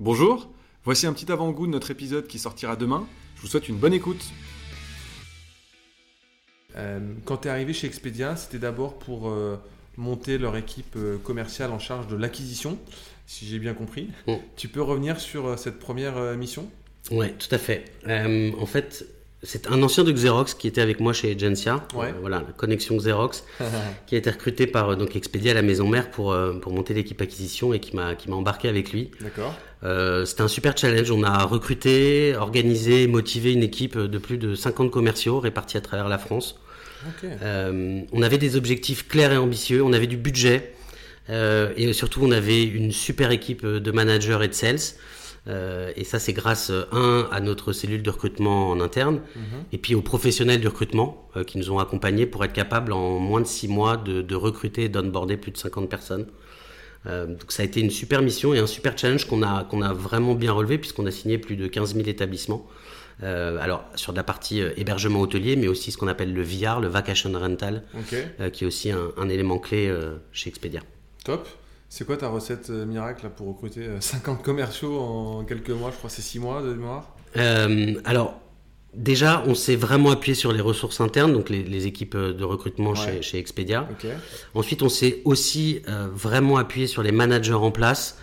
Bonjour, voici un petit avant-goût de notre épisode qui sortira demain. Je vous souhaite une bonne écoute. Euh, quand tu es arrivé chez Expedia, c'était d'abord pour euh, monter leur équipe euh, commerciale en charge de l'acquisition, si j'ai bien compris. Mm. Tu peux revenir sur euh, cette première euh, mission? Ouais, tout à fait. Euh, en fait, c'est un ancien de Xerox qui était avec moi chez Agencia. Ouais. Euh, voilà, la connexion Xerox, qui a été recruté par euh, donc Expedia à la maison mère pour, euh, pour monter l'équipe acquisition et qui m'a qui m'a embarqué avec lui. D'accord. C'était un super challenge. On a recruté, organisé, motivé une équipe de plus de 50 commerciaux répartis à travers la France. On avait des objectifs clairs et ambitieux, on avait du budget et surtout on avait une super équipe de managers et de sales. Euh, et ça c'est grâce euh, un à notre cellule de recrutement en interne Mhm. et puis aux professionnels du recrutement euh, qui nous ont accompagnés pour être capables en moins de six mois de, de recruter et d'onboarder plus de 50 personnes. Euh, donc ça a été une super mission et un super challenge qu'on a, qu'on a vraiment bien relevé puisqu'on a signé plus de 15 000 établissements. Euh, alors sur de la partie euh, hébergement hôtelier, mais aussi ce qu'on appelle le VR, le Vacation Rental, qui est aussi un, un élément clé chez Expedia. Top. C'est quoi ta recette euh, miracle pour recruter euh, 50 commerciaux en quelques mois Je crois que c'est 6 mois de mémoire? Euh, alors, déjà, on s'est vraiment appuyé sur les ressources internes, donc les, les équipes euh, de recrutement Ouais. chez, chez Expedia. Ensuite, on s'est aussi euh, vraiment appuyé sur les managers en place,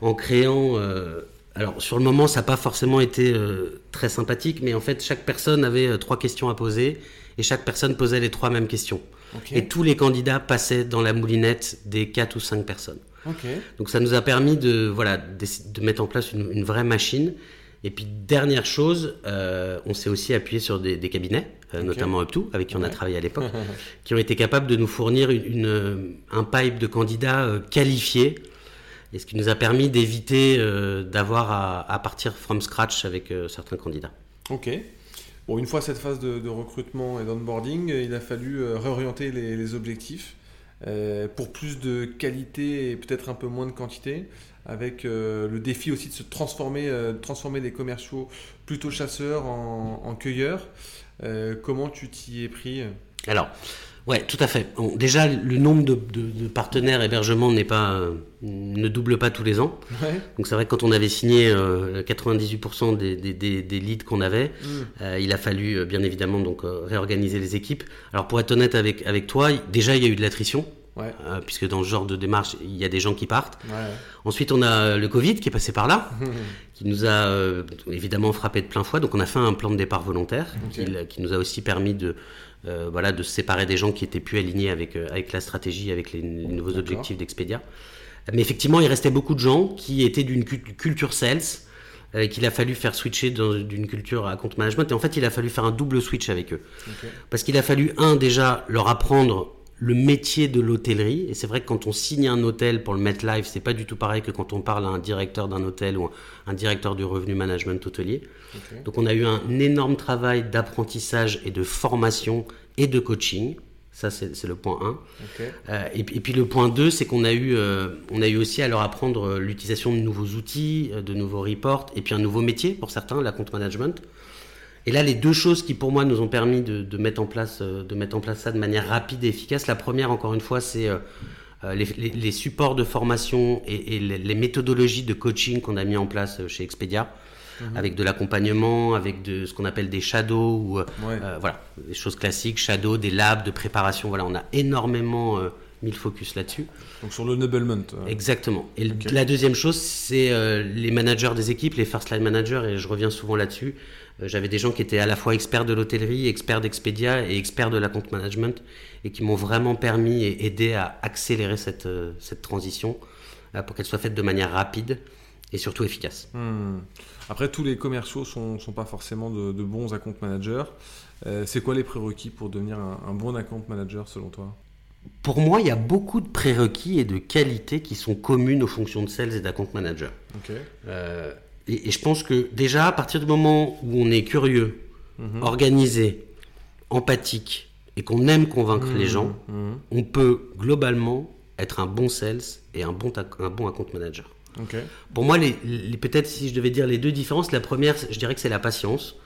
en créant... euh, alors, sur le moment, ça n'a pas forcément été euh, très sympathique, mais en fait, chaque personne avait euh, trois questions à poser, et chaque personne posait les trois mêmes questions. Et tous les candidats passaient dans la moulinette des quatre ou cinq personnes. Donc ça nous a permis de, voilà, de mettre en place une, une vraie machine. Et puis dernière chose, euh, on s'est aussi appuyé sur des, des cabinets, euh, notamment Up2, avec qui on a travaillé à l'époque, qui ont été capables de nous fournir une, une, euh, un pipe de candidats euh, qualifiés. Et ce qui nous a permis d'éviter d'avoir à, à partir from scratch avec certains candidats. Ok. Bon, une fois cette phase de, de recrutement et d'onboarding, il a fallu réorienter les, les objectifs pour plus de qualité et peut-être un peu moins de quantité, avec euh, le défi aussi de se transformer, euh, de transformer des commerciaux plutôt chasseurs en, en cueilleurs. Euh, comment tu t'y es pris? Alors, ouais, tout à fait. Déjà, le nombre de, de- de partenaires hébergement n'est pas, euh, ne double pas tous les ans. Ouais. Donc c'est vrai que quand on avait signé euh, 98% des, des, des, des leads qu'on avait, Mm. euh, il a fallu euh, bien évidemment donc euh, réorganiser les équipes. Alors pour être honnête avec avec toi, déjà il y a eu de l'attrition, Ouais. euh, puisque dans ce genre de démarche il y a des gens qui partent. Ouais. Ensuite on a le Covid qui est passé par là, qui nous a euh, évidemment frappé de plein fouet. Donc on a fait un plan de départ volontaire qui, qui nous a aussi permis de euh, voilà de se séparer des gens qui étaient plus alignés avec avec la stratégie, avec les, les nouveaux objectifs d'Expedia. Mais effectivement, il restait beaucoup de gens qui étaient d'une cu- culture sales, euh, qu'il a fallu faire switcher d'une culture à compte management. Et en fait, il a fallu faire un double switch avec eux. Parce qu'il a fallu, un, déjà, leur apprendre le métier de l'hôtellerie. Et c'est vrai que quand on signe un hôtel pour le mettre live, c'est pas du tout pareil que quand on parle à un directeur d'un hôtel ou un, directeur du revenu management hôtelier. Donc on a eu un énorme travail d'apprentissage et de formation et de coaching. Ça, c'est le point 1. Ok. Euh, et, puis- et puis le point 2, c'est qu'on a eu, euh, on a eu aussi à leur apprendre euh, l'utilisation de nouveaux outils, de nouveaux reports, et puis un nouveau métier pour certains, la compte management. Et là, les deux choses qui pour moi nous ont permis de, de mettre en place, euh, de mettre en place ça de manière rapide et efficace. La première, encore une fois, c'est euh, euh, les, les- les supports de formation et, et les, les méthodologies de coaching qu'on a mis en place chez Expedia, avec de l'accompagnement, avec de ce qu'on appelle des shadows ou Ouais. euh, voilà, des choses classiques, shadow, des labs de préparation. Voilà, on a énormément euh, mis le focus là-dessus. Donc sur le noblement. euh, Exactement. Et la deuxième chose, c'est les managers des équipes, les first line managers, et je reviens souvent là-dessus. Euh, J'avais des gens qui étaient à la fois experts de l'hôtellerie, experts d'Expedia et experts de la compte management, et qui m'ont vraiment permis et aidé à accélérer cette, euh, cette transition euh, pour qu'elle soit faite de manière rapide et surtout efficace. Hmm. Après, tous les commerciaux sont, sont pas forcément de, de bons account managers. Euh, c'est quoi les prérequis pour devenir un, un bon account manager selon toi? Pour moi, il y a beaucoup de prérequis et de qualités qui sont communes aux fonctions de sales et d'account manager. Ok. Euh, et, et je pense que déjà, à partir du moment où on est curieux, Mhm. organisé, empathique et qu'on aime convaincre Mhm. les gens, Mhm. on peut globalement être un bon sales et un bon, un bon account manager. Pour moi, les, les- peut-être si je devais dire les deux différences, la première, je dirais que c'est la patience.